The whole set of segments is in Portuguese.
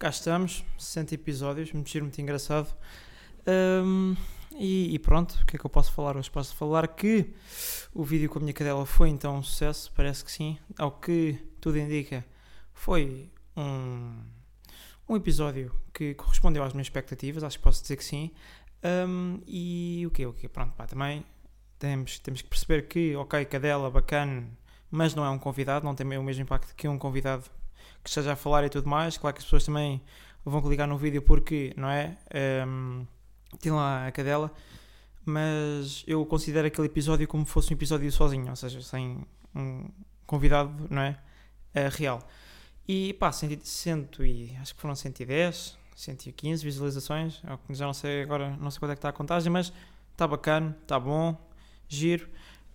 cá estamos, 60 episódios, muito giro, muito engraçado. Um, e, e, pronto, o que é que eu posso falar hoje? Posso falar que o vídeo com a minha cadela foi então um sucesso, parece que sim. Ao que tudo indica, foi um, um episódio que correspondeu às minhas expectativas, acho que posso dizer que sim. Um, e o que o que Pronto, pá, também temos, temos que perceber que, ok, cadela, bacana, mas não é um convidado, não tem o mesmo impacto que um convidado que esteja a falar e tudo mais. Claro que as pessoas também vão clicar no vídeo porque, não é? Um, tem lá a cadela, mas eu considero aquele episódio como se fosse um episódio sozinho, ou seja, sem um convidado, não é? é real. E pá, cento e, acho que foram 110, 115 visualizações, é já não sei agora, não sei quanto é que está a contagem, mas está bacana, está bom, giro.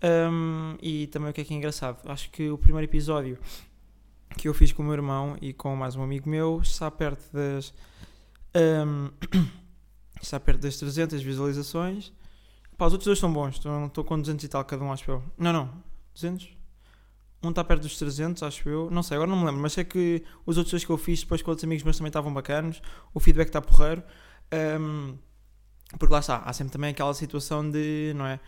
Um, e também o que é que é engraçado, acho que o primeiro episódio que eu fiz com o meu irmão e com mais um amigo meu está perto das um, está perto das 300 visualizações. Pá, os outros dois são bons, estou, estou com 200 e tal cada um, acho eu. Não, não, 200? Um está perto dos 300, acho eu. Não sei, agora não me lembro, mas sei que os outros dois que eu fiz depois com outros amigos meus também estavam bacanos. O feedback está porreiro. Um, porque lá está, há sempre também aquela situação de, não é?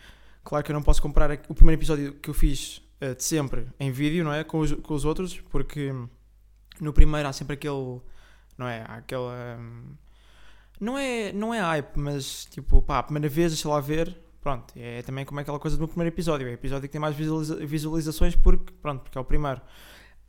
Claro que eu não posso comprar o primeiro episódio que eu fiz uh, de sempre em vídeo, não é? Com os, com os outros, porque no primeiro há sempre aquele, não é? Há aquela. Um, não é, não é hype, mas tipo, pá, a primeira vez, deixa lá ver, pronto, é também como é aquela coisa do primeiro episódio, é o episódio que tem mais visualiza visualizações porque, pronto, porque é o primeiro.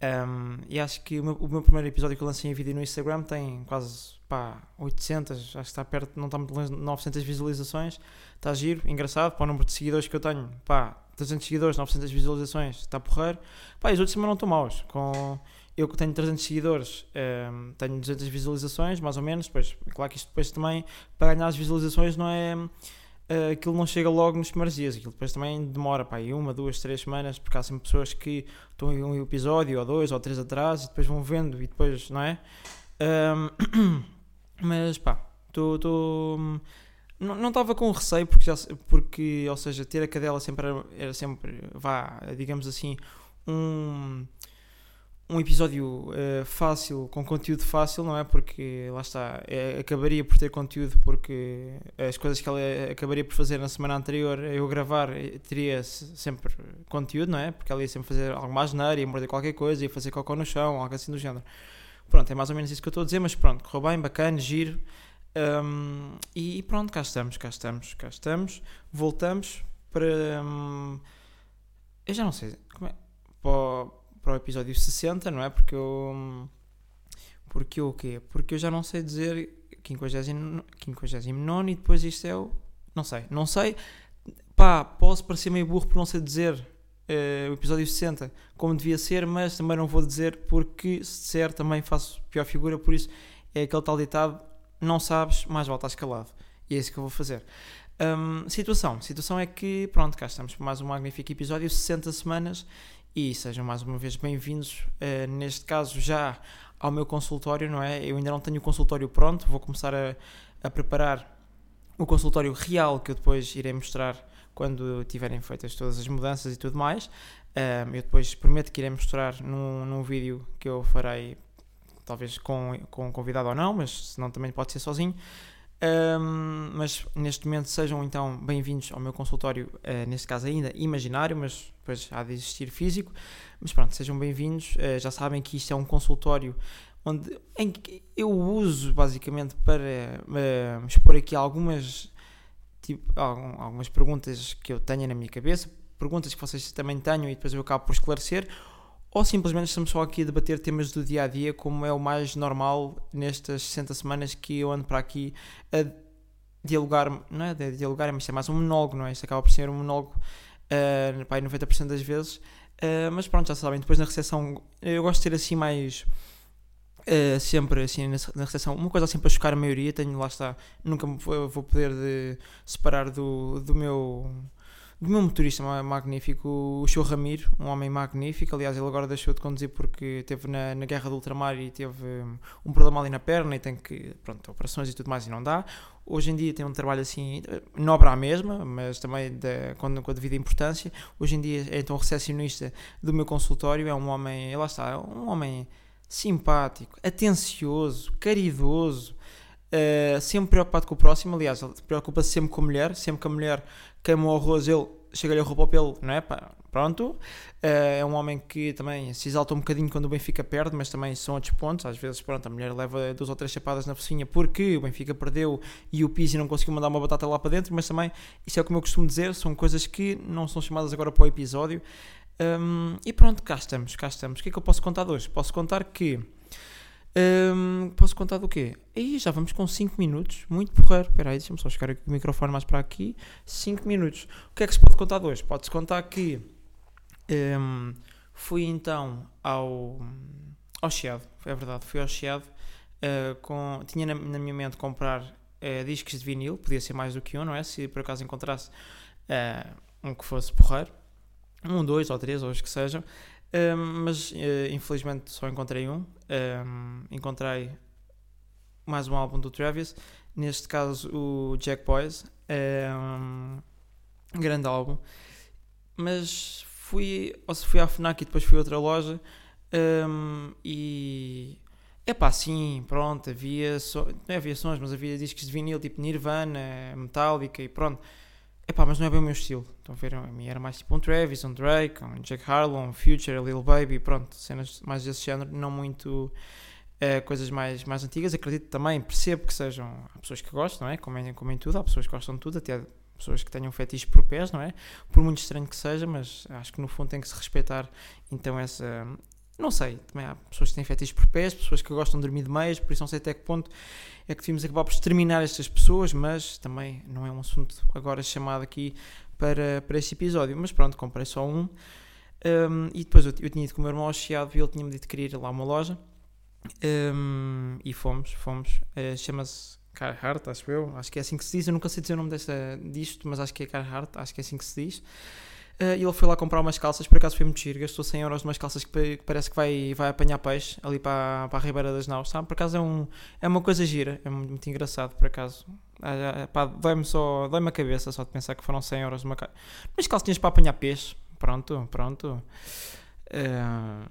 Um, e acho que o meu, o meu, primeiro episódio que eu lancei em vídeo no Instagram tem quase, pá, 800, acho que está perto, não está muito longe de 900 visualizações, está giro, engraçado, para o número de seguidores que eu tenho, pá, 300 seguidores, 900 visualizações, está porreiro. Pá, os outros também não estão maus, com eu que tenho 300 seguidores, um, ehm, tenho 200 visualizações, mais ou menos. Depois, claro que isto depois também, para ganhar as visualizações, não é. Uh, aquilo não chega logo nos primeiros dias, aquilo depois também demora pá, uma, duas, três semanas, porque há sempre pessoas que estão em um episódio, ou dois, ou três atrás, e depois vão vendo, e depois, não é? Um, ehm, mas pá, estou. Não estava com receio, porque, já, porque, ou seja, ter a cadela sempre era, era sempre, vá, digamos assim, um um episódio uh, fácil, com conteúdo fácil, não é? Porque lá está, é, acabaria por ter conteúdo, porque as coisas que ela acabaria por fazer na semana anterior, eu gravar, eh, teria sempre conteúdo, não é? Porque ela ia sempre fazer algo mais na ia morder qualquer coisa, ia fazer cocô no chão, algo assim do género. Pronto, é mais ou menos isso que eu estou a dizer, mas pronto, correu bem, bacana, giro. Um, e pronto, cá estamos, cá estamos, cá estamos. Voltamos para. Um, eu já não sei. Como é? Para, para o episódio 60, não é? Porque eu. Porque o quê? Porque eu já não sei dizer 59 e depois isto é o. Não sei, não sei. Pá, posso parecer meio burro por não sei dizer uh, o episódio 60 como devia ser, mas também não vou dizer porque se disser também faço pior figura, por isso é aquele tal ditado: não sabes, mais volta a escalado. E é isso que eu vou fazer. Um, situação: situação é que, pronto, cá estamos para mais um magnífico episódio, 60 semanas e sejam mais uma vez bem-vindos, uh, neste caso já ao meu consultório, não é? Eu ainda não tenho o consultório pronto, vou começar a, a preparar o consultório real que eu depois irei mostrar quando tiverem feitas todas as mudanças e tudo mais. eu depois prometo que irei mostrar num, num vídeo que eu farei, talvez com, com um convidado ou não, mas senão também pode ser sozinho. Um, mas neste momento sejam então bem-vindos ao meu consultório, uh, neste caso ainda imaginário, mas depois há de existir físico. Mas pronto, sejam bem-vindos. Uh, já sabem que isto é um consultório onde, em que eu uso basicamente para uh, expor aqui algumas, tipo, algumas perguntas que eu tenho na minha cabeça, perguntas que vocês também tenham e depois eu acabo por esclarecer ou simplesmente estamos só aqui a debater temas do dia a dia, como é o mais normal nestas 60 semanas que eu ando para aqui a dialogar, não é a dialogar, mas é mais um monólogo, não é? Isto acaba por ser um monólogo uh, pá, 90% das vezes, uh, mas pronto, já sabem, depois na recepção eu gosto de ter assim mais. Uh, sempre assim na recepção, uma coisa assim para chocar a maioria, tenho lá está, nunca vou, vou poder de separar do, do meu do meu motorista magnífico, o Show Ramiro, um homem magnífico. Aliás, ele agora deixou de conduzir porque esteve na, na guerra do ultramar e teve um, um problema ali na perna e tem que, pronto, operações e tudo mais e não dá. Hoje em dia tem um trabalho assim, nobre à mesma, mas também de, com, com a devida importância. Hoje em dia é então recepcionista do meu consultório, é um homem, lá está, um homem simpático, atencioso, caridoso, uh, sempre preocupado com o próximo. Aliás, ele preocupa-se sempre com a mulher. Sempre que a mulher queima o arroz, ele chega-lhe a roupa ao pelo, não é? Pá, pronto. Uh, é um homem que também se exalta um bocadinho quando o Benfica perde, mas também são outros pontos. Às vezes, pronto, a mulher leva duas ou três chapadas na focinha porque o Benfica perdeu e o Pizzi não conseguiu mandar uma batata lá para dentro, mas também, isso é como eu costumo dizer, são coisas que não são chamadas agora para o episódio. Um, e pronto, cá estamos, cá estamos. O que é que eu posso contar de hoje? Posso contar que. Um, posso contar do quê? Aí já vamos com 5 minutos, muito porreiro. Espera aí, deixa-me só chegar o microfone mais para aqui. 5 minutos. O que é que se pode contar de hoje? Pode-se contar que um, fui então ao, ao Chiado, é verdade, fui ao Chiado. Uh, com, tinha na, na, minha mente comprar uh, discos de vinil, podia ser mais do que um, não é? Se por acaso encontrasse uh, um que fosse porreiro um, dois ou três, ou os que sejam, um, mas uh, infelizmente só encontrei um. um. Encontrei mais um álbum do Travis, neste caso o Jack Boys, um grande álbum, mas fui, ou se fui à FNAC e depois fui a outra loja um, e é pá, sim, pronto, havia, so, não havia sons, mas havia discos de vinil tipo Nirvana, Metallica e pronto. Epá, mas não é bem o meu estilo. Estão a ver? A mim era mais tipo um Travis, um Drake, um Jack Harlow, um Future, a Lil Baby, pronto, cenas mais desse género, não muito uh, coisas mais, mais antigas. Acredito também, percebo que sejam há pessoas que gostam, não é? Como em, como em tudo, há pessoas que gostam de tudo, até pessoas que tenham fetiche por pés, não é? Por muito estranho que seja, mas acho que no fundo tem que se respeitar então essa, não sei, também há pessoas que têm fetiches por pés, pessoas que gostam de dormir de meias, por isso não sei até que ponto é que devíamos acabar por exterminar estas pessoas, mas também não é um assunto agora chamado aqui para, para este episódio. Mas pronto, comprei só um. um e depois eu, eu, tinha ido com o meu irmão ao Chiado e ele tinha-me dito que ir lá uma loja. Um, e fomos, fomos. Uh, Chama-se Carhartt, acho eu. Acho que é assim que se diz. Eu nunca sei dizer o nome desta, disto, mas acho que é Carhartt, acho que é assim que se diz. E ele foi lá comprar umas calças, por acaso foi muito giro, gastou 100 euros umas calças que, parece que vai, vai apanhar peixe ali para, para a Ribeira das Naus, sabe? Por acaso é, um, é uma coisa gira, é muito, muito engraçado, por acaso. Uh, dói-me só, dói-me a cabeça só de pensar que foram 100 euros uma calça. Mas calcinhas para apanhar peixe, pronto, pronto. Uh,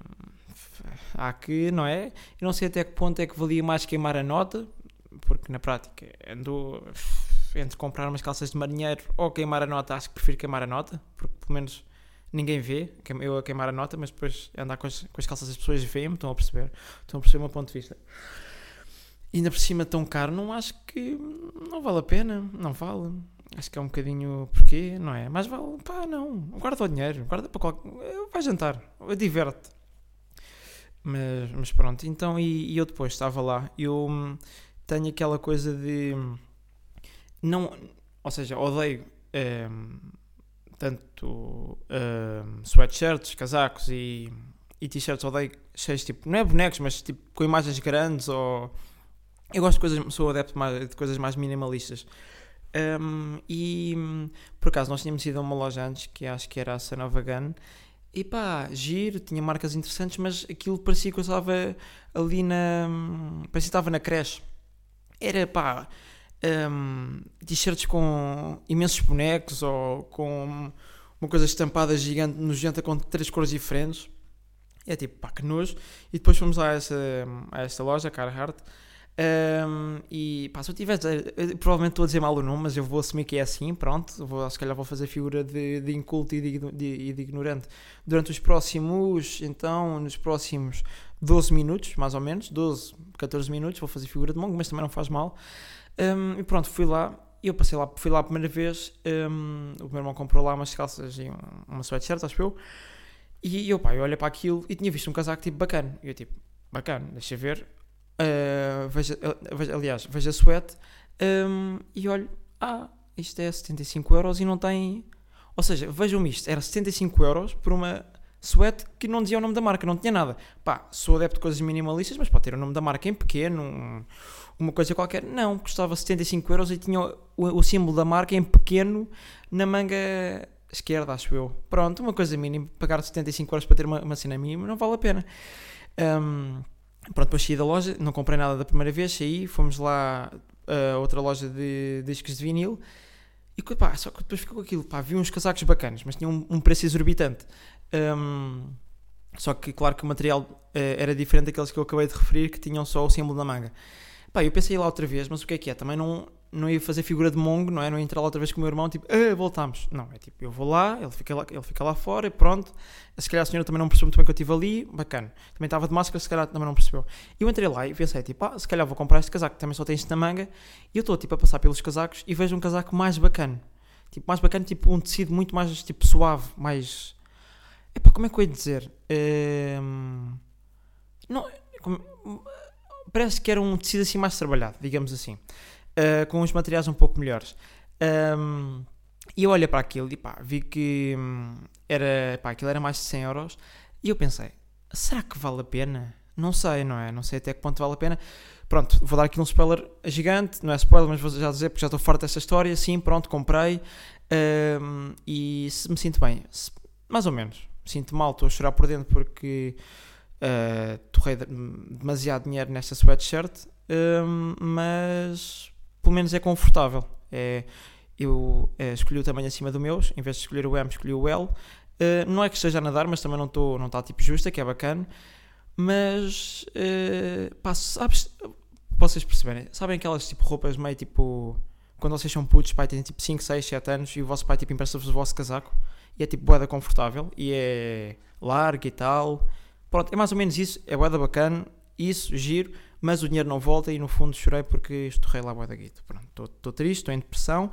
há que, não é? Eu não sei até que ponto é que valia mais queimar a nota, porque na prática andou entre comprar umas calças de marinheiro ou queimar a nota, acho que prefiro queimar a nota, porque pelo menos ninguém vê eu a queimar a nota, mas depois andar com as, com as calças as pessoas veem-me, estão a perceber, estão a perceber o meu ponto de vista. E ainda por cima tão caro, não acho que não vale a pena, não vale. Acho que é um bocadinho porquê, não é? Mas vale, pá, não, guarda o dinheiro, guarda para qualquer. Vai jantar, diverte. Mas, mas pronto, então e, e eu depois estava lá, eu hum, tenho aquela coisa de não, ou seja, odeio ehm, tanto sweatshirts, casacos e, e t-shirts, odeio cheios tipo, não é bonecos, mas tipo com imagens grandes ou eu gosto de coisas, sou adepto de coisas mais minimalistas. Um, e por acaso nós tínhamos ido a uma loja antes que acho que era a Sanova Gun e pá, giro, tinha marcas interessantes, mas aquilo parecia que eu estava ali na. parecia que estava na creche. Era pá, um, t-shirts com imensos bonecos ou com uma coisa estampada gigante, nojenta com três cores diferentes. É tipo, pá, que nojo. E depois fomos a essa, a essa loja, Carhartt. Um, e pá, se eu eu, provavelmente estou a dizer mal o nome, mas eu vou assumir que é assim. Pronto, vou, se calhar vou fazer figura de, de inculto e de, de, de ignorante durante os próximos, então, nos próximos 12 minutos, mais ou menos, 12, 14 minutos. Vou fazer figura de mongo, mas também não faz mal. Um, e pronto, fui lá. Eu passei lá, fui lá a primeira vez. Um, o meu irmão comprou lá umas calças e uma sweatshirt, acho eu. E eu, pá, eu olhei para aquilo e tinha visto um casaco tipo bacana. E eu, tipo, bacana, deixa ver. Uh, veja, uh, veja, aliás, veja sweat. Um, e olho, ah, isto é 75 euros e não tem. Ou seja, vejam-me isto, era 75 euros por uma sweat que não dizia o nome da marca, não tinha nada. Pá, sou adepto de coisas minimalistas, mas pode ter o nome da marca em pequeno, um, uma coisa qualquer. Não, custava 75 euros e tinha o, o, símbolo da marca em pequeno na manga esquerda, acho eu. Pronto, uma coisa mínima. Pagar 75 euros para ter uma, uma cena mínima não vale a pena. Um, pronto, depois saí da loja, não comprei nada da primeira vez, saí, fomos lá a outra loja de discos de vinil. E pá, só que depois ficou aquilo, pá, vi uns casacos bacanas, mas tinham um, um preço exorbitante. Um, Só que, claro que o material eh, era diferente daqueles que eu acabei de referir, que tinham só o símbolo da manga. Pá, eu pensei lá outra vez, mas o que é que é? Também não, não ia fazer figura de mongo, não é? Não ia entrar lá outra vez com o meu irmão, tipo, ah, voltamos. Não, é tipo, eu vou lá, ele fica lá, ele fica lá fora e pronto. Se calhar a senhora também não percebeu muito bem que eu estive ali, bacana. Também estava de máscara, se calhar também não percebeu. E eu entrei lá e pensei, tipo, ah, se calhar vou comprar este casaco, também só tem isto na manga. E eu estou, tipo, a passar pelos casacos e vejo um casaco mais bacana. Tipo, mais bacana, tipo, um tecido muito mais, tipo, suave, mais... Epá, como é que eu ia dizer? Ehm, Não... como- Parece que era um tecido assim mais trabalhado, digamos assim. Uh, com os materiais um pouco melhores. Um, e eu olhei para aquilo e pá, vi que hum, era, pá, aquilo era mais de 100 euros. E eu pensei, será que vale a pena? Não sei, não é? Não sei até que ponto vale a pena. Pronto, vou dar aqui um spoiler gigante, não é spoiler, mas vou já dizer porque já estou farto desta história. Sim, pronto, comprei um, e se me sinto bem, se- mais ou menos. Me sinto mal, estou a chorar por dentro porque uh, torrei de- demasiado dinheiro nesta sweatshirt, um, mas pelo menos é confortável. É, eu eh, escolhi o tamanho acima do meus, em vez de escolher o M, escolhi o L. Eh, não é que esteja a nadar, mas também não está não tá, tipo justa, que é bacana. Mas, eh, pá, sabes, vocês perceberem, sabem aquelas tipo roupas meio tipo, quando vocês são putos, pai, têm tipo 5, 6, 7 anos e o vosso pai tipo empresta-vos o vosso casaco e é tipo boeda confortável e é largo e tal. Pronto, é mais ou menos isso, é boeda bacana, isso, giro, mas o dinheiro não volta e no fundo chorei porque estorrei lá a boeda guito. Pronto, estou triste, estou em depressão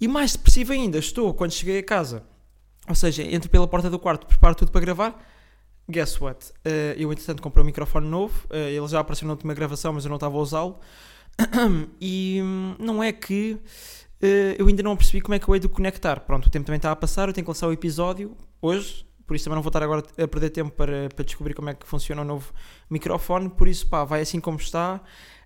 e mais depressivo ainda estou quando cheguei a casa. Ou seja, entro pela porta do quarto, preparo tudo para gravar. Guess what? Eh, eu, entretanto, comprei um microfone novo. eh, ele já apareceu na última gravação, mas eu não estava a usá-lo. e hum, não é que eh, eu ainda não percebi como é que eu hei de conectar. Pronto, o tempo também está a passar. Eu tenho que lançar o episódio hoje. Por isso também não vou estar agora a perder tempo para, para descobrir como é que funciona o novo microfone. Por isso, pá, vai assim como está.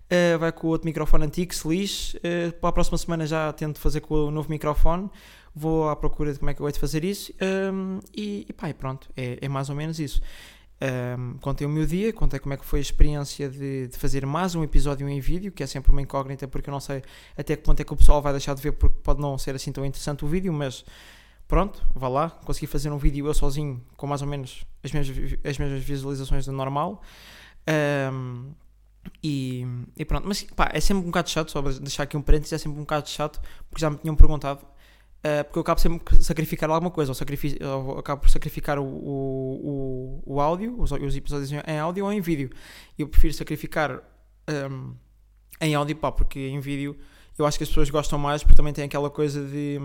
eh, vai com o outro microfone antigo, se lixe. Eh, para a próxima semana já tento fazer com o novo microfone vou à procura de como é que eu hei de fazer isso um, e, e pá, e pronto, é, é mais ou menos isso. Um, contei o meu dia, contei como é que foi a experiência de, de fazer mais um episódio em vídeo, que é sempre uma incógnita porque eu não sei até que ponto é que o pessoal vai deixar de ver porque pode não ser assim tão interessante o vídeo, mas pronto, vá lá, consegui fazer um vídeo eu sozinho com mais ou menos as mesmas, as mesmas visualizações do normal. Um, e, e pronto, mas pá, é sempre um bocado chato, só deixar aqui um parênteses, é sempre um bocado chato porque já me tinham perguntado Uh, porque eu acabo sempre por sacrificar alguma coisa, ou, sacrifi ou acabo por sacrificar o, o, o, o áudio, os, os, episódios em áudio ou em vídeo. Eu prefiro sacrificar um, em áudio, pá, porque em vídeo eu acho que as pessoas gostam mais, porque também tem aquela coisa de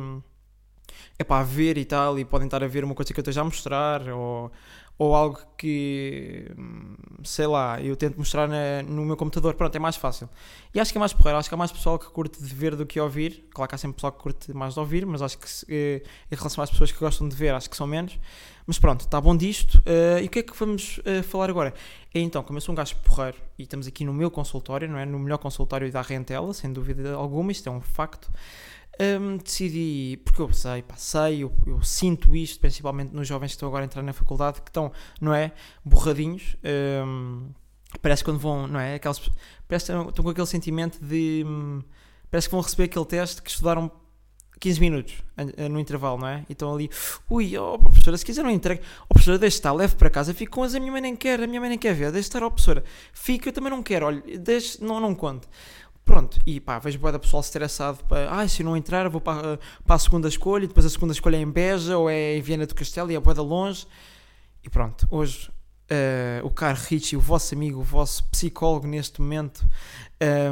é pá, ver e tal, e podem estar a ver uma coisa que eu esteja a mostrar, ou, ou algo que sei lá, eu tento mostrar na, no meu computador, pronto, é mais fácil. E acho que é mais porreiro, acho que há mais pessoal que curte de ver do que ouvir. Claro que há sempre pessoal que curte mais de ouvir, mas acho que eh, em relação às pessoas que gostam de ver, acho que são menos. Mas pronto, está bom disto. Uh, e o que é que vamos uh, falar agora? É então, como eu sou um gajo porreiro e estamos aqui no meu consultório, não é? No melhor consultório da Rentela, sem dúvida alguma, isto é um facto. Um, decidi, porque eu sei, pá, sei, eu, eu, sinto isto, principalmente nos jovens que estão agora a entrar na faculdade, que estão, não é, borradinhos, um, parece que quando vão, não é, aquelas, parece que estão com aquele sentimento de, um, parece que vão receber aquele teste que estudaram 15 minutos no intervalo, não é? E estão ali, ui, oh, professora, se quiser não entregue, oh, professora, deixe estar, leve para casa, fico com as, a minha mãe nem quer, a minha mãe nem quer ver, deixe estar, oh, professora, fica, eu também não quero, olha, deixe, não, não conte. Pronto, e pá, vejo boa da pessoal estressado para, ah, se não entrar, vou para, para a segunda escolha, e depois a segunda escolha é em Beja ou é em Viena do Castelo e é boa da longe. E pronto, hoje uh, o caro Richie, o vosso amigo, o vosso psicólogo neste momento,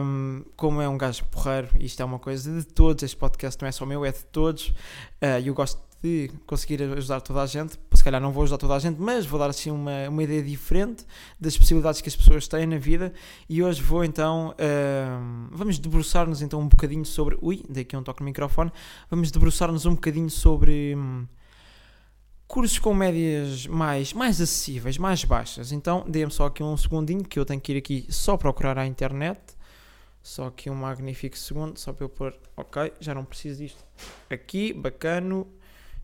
um, como é um gajo porreiro, isto é uma coisa de todos, este podcast não é só meu, é de todos, uh, e eu gosto de conseguir ajudar toda a gente. Se calhar não vou ajudar toda a gente, mas vou dar assim uma, uma ideia diferente das possibilidades que as pessoas têm na vida. E hoje vou então. Uh, vamos debruçar-nos então um bocadinho sobre. Ui, dei aqui um toque no microfone. Vamos debruçar-nos um bocadinho sobre. Hum, cursos com médias mais, mais acessíveis, mais baixas. Então, dê-me só aqui um segundinho que eu tenho que ir aqui só procurar à internet. Só aqui um magnífico segundo, só para eu pôr. Ok, já não preciso disto. Aqui, bacano.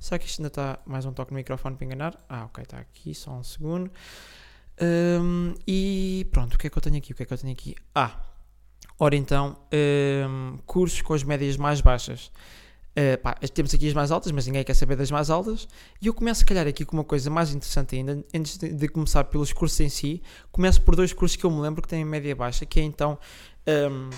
Será que isto ainda está mais um toque no microfone para enganar? Ah, ok, está aqui, só um segundo. Um, e pronto, o que é que eu tenho aqui? O que é que eu tenho aqui? Ah, ora então, um, cursos com as médias mais baixas. Uh, pá, temos aqui as mais altas, mas ninguém quer saber das mais altas. E eu começo, se calhar, aqui com uma coisa mais interessante ainda. Antes de, de começar pelos cursos em si, começo por dois cursos que eu me lembro que têm média baixa, que é então. Um,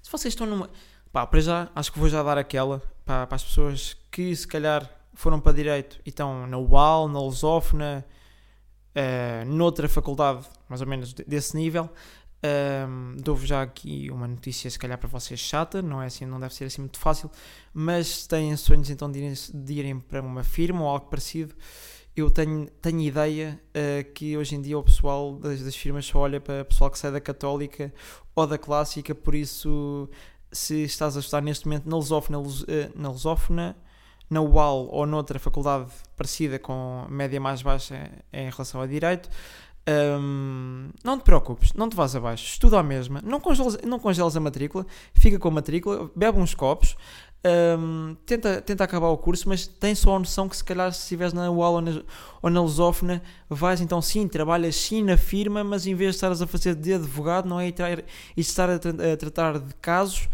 se vocês estão numa. Pá, para já, acho que vou já dar aquela para as pessoas que se calhar foram para Direito e estão na UAL, na Lusófona, uh, noutra faculdade, mais ou menos desse nível. Um, Dou-vos já aqui uma notícia, se calhar para vocês chata, não é assim, não deve ser assim muito fácil, mas têm sonhos então de irem, de irem para uma firma ou algo parecido, eu tenho, tenho ideia uh, que hoje em dia o pessoal das, das, firmas só olha para o pessoal que sai da Católica ou da Clássica, por isso, se estás a estudar neste momento na Lusófona, uh, na Lusófona, na UAL ou noutra faculdade parecida com média mais baixa em relação a Direito, um, não te preocupes, não te vás abaixo, estuda a mesma, não congeles, não congeles a matrícula, fica com a matrícula, bebe uns copos, um, tenta, tenta acabar o curso, mas tem só a noção que se calhar se estiveres na UAL ou na, ou na Lusófona, vais então sim, trabalhas sim na firma, mas em vez de estares a fazer de advogado, não é? E, e estar a, a tratar de casos,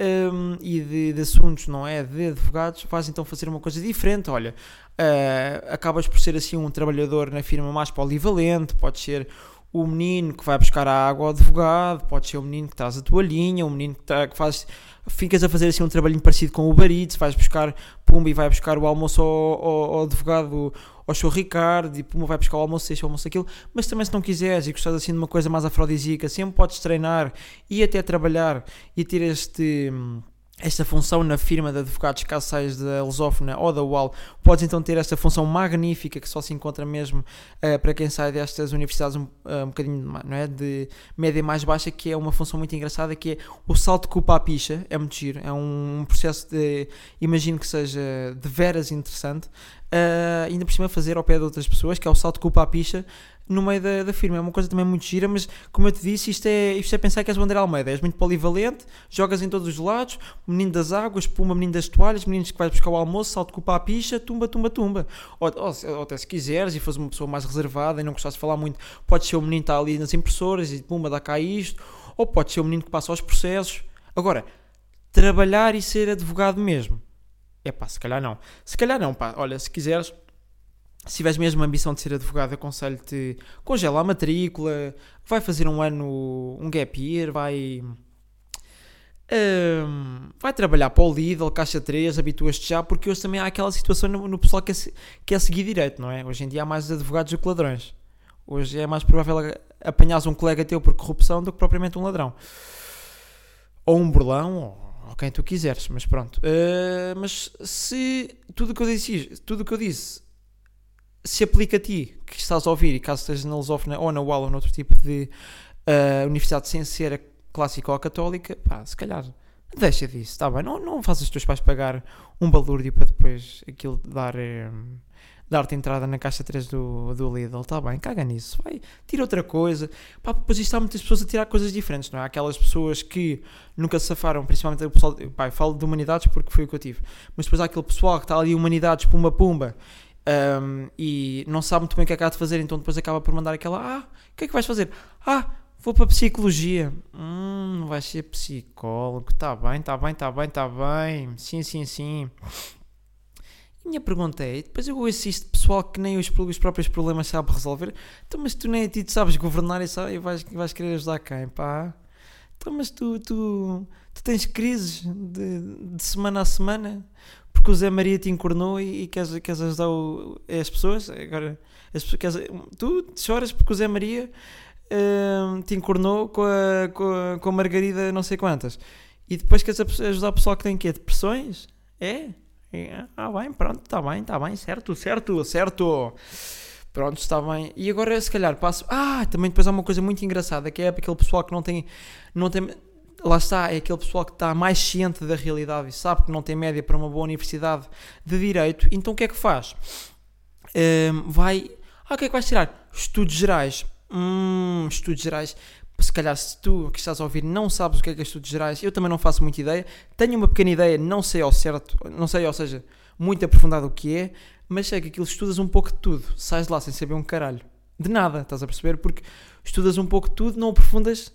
um, e de, de, assuntos, não é? De advogados, faz então fazer uma coisa diferente. Olha, uh, acabas por ser assim um trabalhador na firma mais polivalente, pode ser o menino que vai buscar a água ao advogado, pode ser o menino que traz a toalhinha, o menino que, tá, que faz. Ficas a fazer assim um trabalhinho parecido com o Uber vais buscar pumba e vai buscar o almoço ao, ao, ao advogado ao show Ricardo e puma vai buscar o almoço este, o almoço aquilo, mas também se não quiseres e gostares assim de uma coisa mais afrodisíaca, sempre podes treinar e até trabalhar e ter este esta função na firma de advogados caso saias da Lusófona ou da UAL, podes então ter esta função magnífica que só se encontra mesmo uh, para quem sai destas universidades um, uh, um bocadinho não é, de média mais baixa, que é uma função muito engraçada, que é o salto culpa à picha, é muito giro, é um, processo de, imagino que seja de veras interessante, uh, ainda por cima fazer ao pé de outras pessoas, que é o salto culpa à picha, no meio da, da firma. É uma coisa também muito gira, mas como eu te disse, isto é, isto é pensar que és o André Almeida. És muito polivalente, jogas em todos os lados, menino das águas, puma, menino das toalhas, meninos que vais buscar o almoço, salto com a picha, tumba, tumba, tumba. Ou, ou, ou, até se quiseres e fores uma pessoa mais reservada e não gostares de falar muito, podes ser o menino que está ali nas impressoras e pumba, dá cá isto. Ou podes ser o menino que passa aos processos. Agora, trabalhar e ser advogado mesmo. É pá, se calhar não. Se calhar não, pá. Olha, se quiseres se tiveres mesmo a ambição de ser advogado, aconselho-te congela a matrícula, vai fazer um ano, um gap year, vai. Um, vai trabalhar para o Lidl, Caixa 3, habituas-te já, porque hoje também há aquela situação no, no pessoal que é, que é seguir direito, não é? Hoje em dia há mais advogados do que ladrões. Hoje é mais provável apanhares um colega teu por corrupção do que propriamente um ladrão. Ou um burlão, ou, ou quem tu quiseres, mas pronto. Uh, mas se tudo o que eu disse, tudo que eu disse se aplica a ti, que estás a ouvir, e caso estejas na Lusófona ou na UAL ou noutro tipo de uh, universidade sem ser a clássica ou a católica, pá, se calhar deixa disso, está bem? Não, não fazes os teus pais pagar um balúrdio para depois aquilo dar. Um, dar-te entrada na caixa 3 do, do Lidl, está bem, caga nisso, vai, tira outra coisa, pá, depois isto há muitas pessoas a tirar coisas diferentes, não é? Aquelas pessoas que nunca se safaram, principalmente o pessoal, pá, falo de humanidades porque foi o que eu tive, mas depois há aquele pessoal que está ali, humanidades, pumba pumba, um, e não sabe muito bem o que é que há de fazer, então depois acaba por mandar aquela: Ah, o que é que vais fazer? Ah, vou para psicologia. Hum, vais ser psicólogo. Está bem, está bem, está bem, está bem. Sim, sim, sim. Minha pergunta é: depois eu ouço isto pessoal que nem os, os próprios problemas sabe resolver. Então, mas tu nem a ti sabes governar e, sabe, e vais, vais querer ajudar quem? Pá. Então, mas tu, tu, tu tens crises de, de semana a semana porque o Zé Maria te encornou e, e queres, queres ajudar o, as pessoas. Agora, as queres, tu choras porque o Zé Maria uh, te encornou com a, com, a, com a Margarida não sei quantas. E depois queres ajudar o pessoal que tem quê? Depressões? É? é? Ah, bem, pronto, está bem, está bem, certo, certo, certo. Pronto, está bem. E agora, se calhar, passo. Ah, também depois há uma coisa muito engraçada que é aquele pessoal que não tem. Não tem lá está, é aquele pessoal que está mais ciente da realidade e sabe que não tem média para uma boa universidade de Direito, então o que é que faz? Um, vai. Ah, o que é que vais tirar? Estudos gerais. Hum, estudos gerais. Se calhar, se tu que estás a ouvir não sabes o que é que é estudos gerais, eu também não faço muita ideia. Tenho uma pequena ideia, não sei ao certo, não sei, ou seja, muito aprofundado o que é, mas sei que aquilo estudas um pouco de tudo. Sais de lá sem saber um caralho. De nada, estás a perceber? Porque estudas um pouco de tudo, não aprofundas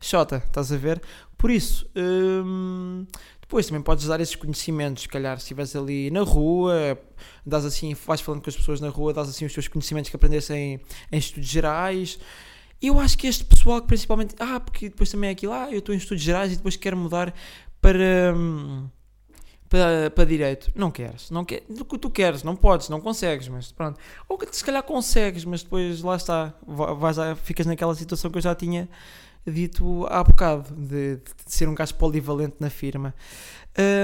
Xota, estás a ver? Por isso, hum, Depois também podes dar esses conhecimentos, se calhar, se estiveres ali na rua, dás assim, vais falando com as pessoas na rua, dás assim os teus conhecimentos que aprendeste em, em estudos gerais. Eu acho que este pessoal que principalmente, ah, porque depois também é aquilo, ah, eu estou em estudos gerais e depois quero mudar para. Hum, para, para direito. Não queres, não quer, tu queres, não podes, não consegues, mas pronto. Ou que se calhar consegues, mas depois lá está, vais, ficas naquela situação que eu já tinha dito há bocado, de, de ser um gajo polivalente na firma.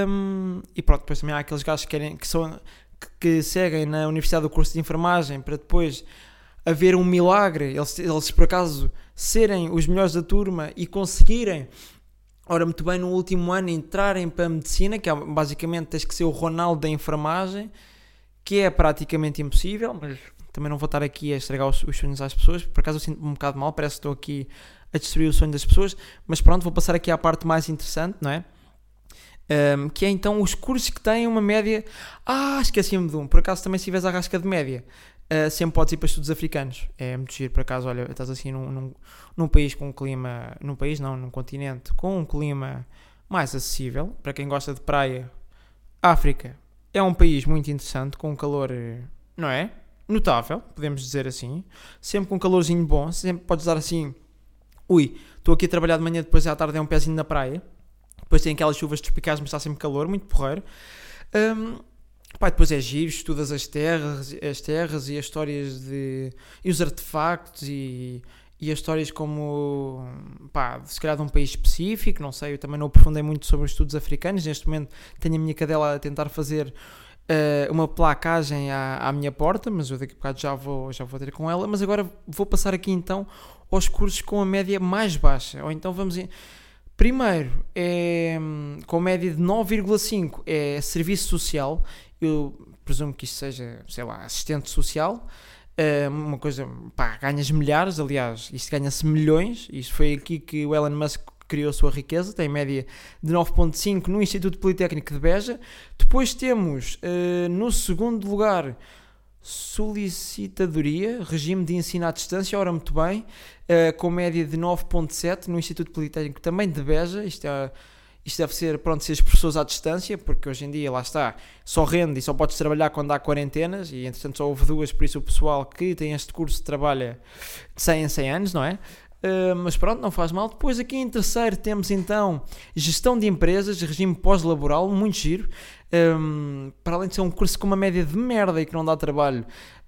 Um, e pronto, depois também há aqueles gajos que, querem, que, são, que, que seguem na Universidade do curso de enfermagem para depois haver um milagre, eles, eles por acaso serem os melhores da turma e conseguirem Ora, muito bem, no último ano entrarem para a medicina, que é basicamente tens que ser o Ronaldo da enfermagem, que é praticamente impossível, mas também não vou estar aqui a estragar os, os sonhos às pessoas, por acaso eu sinto-me um bocado mal, parece que estou aqui a destruir o sonho das pessoas, mas pronto, vou passar aqui à parte mais interessante, não é? Um, que é então os cursos que têm uma média. Ah, esqueci-me de um, por acaso também se tiveres a rasca de média, uh, sempre podes ir para estudos africanos. É muito giro, por acaso, olha, estás assim num, num, num, país com um clima. Num país, não, num continente com um clima mais acessível. Para quem gosta de praia, África é um país muito interessante, com um calor, não é? Notável, podemos dizer assim. Sempre com um calorzinho bom, sempre podes dar assim. Ui, estou aqui a trabalhar de manhã, depois à tarde é um pezinho na praia. Depois tem aquelas chuvas tropicais, mas está sempre calor, muito porreiro. Um, Pá, depois é giro, estudas as terras, as terras e as histórias de. e os artefactos e, e as histórias como. pá, se calhar de um país específico, não sei, eu também não aprofundei muito sobre os estudos africanos. Neste momento tenho a minha cadela a tentar fazer uh, uma placagem à, à minha porta, mas eu daqui a bocado já vou, já vou ter com ela. Mas agora vou passar aqui então aos cursos com a média mais baixa, ou então vamos. Em, Primeiro, é, com média de 9,5 é serviço social eu presumo que isto seja, sei lá, assistente social, uh, uma coisa, pá, ganhas milhares, aliás, isto ganha-se milhões, isto foi aqui que o Elon Musk criou a sua riqueza, tem média de 9.5 no Instituto Politécnico de Beja. Depois temos, uh, no segundo lugar, solicitadoria, regime de ensino à distância, ora muito bem, uh, com média de 9.7 no Instituto Politécnico também de Beja, isto é isto deve ser, pronto, ser as pessoas à distância, porque hoje em dia, lá está, só rende e só podes trabalhar quando há quarentenas, e entretanto só houve duas, por isso o pessoal que tem este curso trabalha de 100 em 100 anos, não é? Uh, mas pronto, não faz mal. Depois aqui em terceiro temos então gestão de empresas, regime pós-laboral, muito giro. Um, para além de ser um curso com uma média de merda e que não dá trabalho,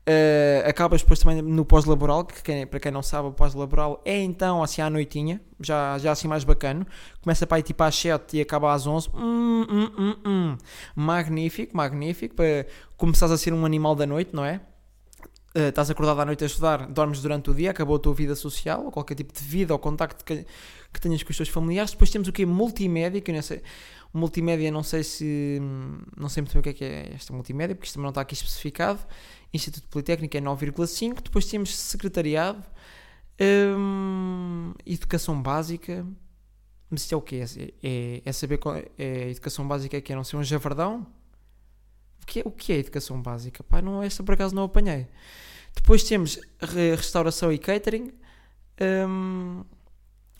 Uh, acabas depois também no pós-laboral, que quem, para quem não sabe, o pós-laboral é então assim à noitinha, já, já assim mais bacana. Começa para ir tipo às 7 e acaba às 11. Hum, hum, hum, hum. Magnífico, magnífico. Para começares a ser um animal da noite, não é? Uh, estás acordado à noite a estudar, dormes durante o dia, acabou a tua vida social, ou qualquer tipo de vida ou contacto que, que tenhas com os teus familiares. Depois temos o que? Multimédia, que eu não sei. Multimédia, não sei se. Não sei muito bem o que é, que é esta multimédia, porque isto também não está aqui especificado. Instituto Politécnico é 9,5. Depois temos secretariado, hum, educação básica. Mas isto é o quê? É, é, é saber qual, é educação básica que é não ser um javardão? O que é, o que é educação básica? Pá, não, esta por acaso não apanhei. Depois temos restauração e catering. Hum,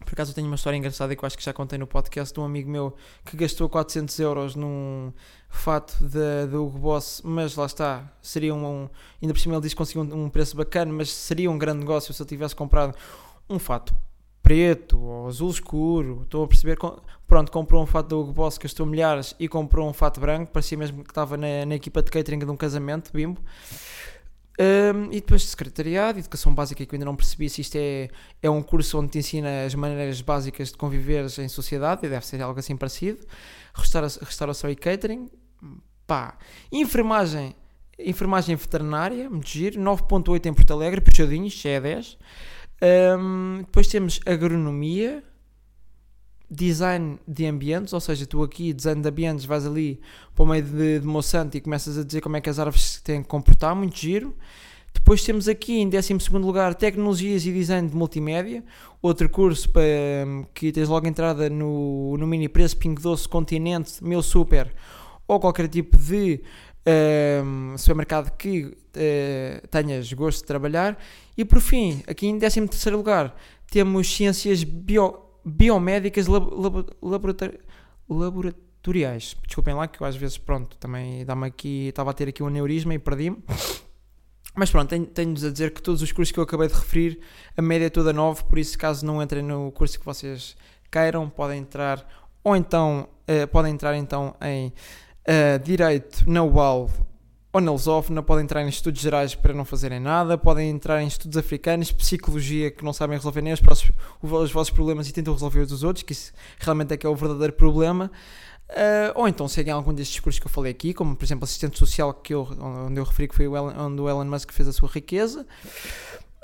por acaso eu tenho uma história engraçada que eu acho que já contei no podcast de um amigo meu que gastou 400 euros num fato da Hugo Boss, mas lá está, seria um, ainda por cima ele disse que conseguiu um, um preço bacana, mas seria um grande negócio se ele tivesse comprado um fato preto ou azul escuro, estou a perceber, pronto, comprou um fato da Hugo Boss, gastou milhares e comprou um fato branco, parecia mesmo que estava na, na equipa de catering de um casamento, bimbo. Um, e depois de secretariado, educação básica, que eu ainda não percebi se isto é, é um curso onde te ensina as maneiras básicas de conviver em sociedade, e deve ser algo assim parecido. Restaura, restauração e catering, pá. Enfermagem, enfermagem veterinária, muito giro, 9.8 em Porto Alegre, puxadinhos, já é 10. Um, depois temos agronomia, design de ambientes, ou seja, tu aqui, design de ambientes, vais ali para o meio de, de Monsanto e começas a dizer como é que as árvores têm que comportar, muito giro. Depois temos aqui em 12 lugar Tecnologias e Design de Multimédia, outro curso para, que tens logo entrada no, no mini preço Ping Doce, Continente, Meu Super ou qualquer tipo de um, supermercado que uh, tenhas gosto de trabalhar. E por fim, aqui em 13 lugar, temos Ciências Bio biomédicas, lab, lab, laboratório, tutoriais. Desculpem lá que eu às vezes, pronto, também dá-me aqui, estava a ter aqui um aneurisma e perdi-me. Mas pronto, tenho- tenho-vos a dizer que todos os cursos que eu acabei de referir, a média é toda 9, por isso caso não entrem no curso que vocês queiram, podem entrar, ou então, eh, podem entrar então em eh, Direito na UAL ou na Lusófona, podem entrar em estudos gerais para não fazerem nada, podem entrar em estudos africanos, psicologia que não sabem resolver nem os, próximos- os vossos problemas e tentam resolver os dos outros, que isso realmente é que é o verdadeiro problema. Uh, ou então seguem algum destes cursos que eu falei aqui, como por exemplo assistente social, que eu, onde eu referi que foi o Elon, onde o Elon Musk fez a sua riqueza.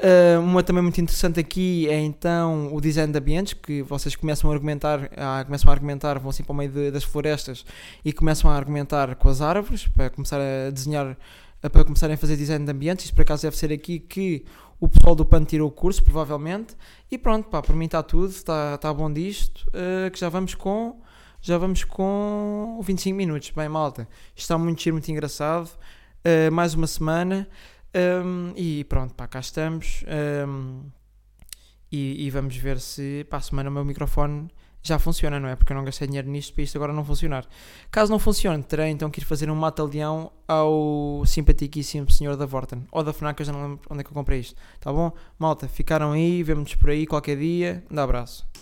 Uh, uma também muito interessante aqui é então o design de ambientes, que vocês começam a argumentar, começam a argumentar, vão assim para o meio de- das florestas e começam a argumentar com as árvores para começar a desenhar, para começarem a fazer design de ambientes. Isto por acaso deve ser aqui que o pessoal do PAN tirou o curso, provavelmente. E pronto, pá, para mim está tudo, está, está bom disto, uh, que já vamos com já vamos com 25 minutos. Bem, malta, está muito giro, muito engraçado. Uh, mais uma semana. Um, e pronto, pá, cá estamos. Um, e, e vamos ver se para a semana o meu microfone já funciona, não é? Porque eu não gastei dinheiro nisto para isto agora não funcionar. Caso não funcione, terei então que ir fazer um mata-leão ao simpaticíssimo senhor da Vorten. Ou da FNAC, eu já não lembro onde é que eu comprei isto. Tá bom? Malta, ficaram aí, vemo-nos por aí qualquer dia. Um abraço.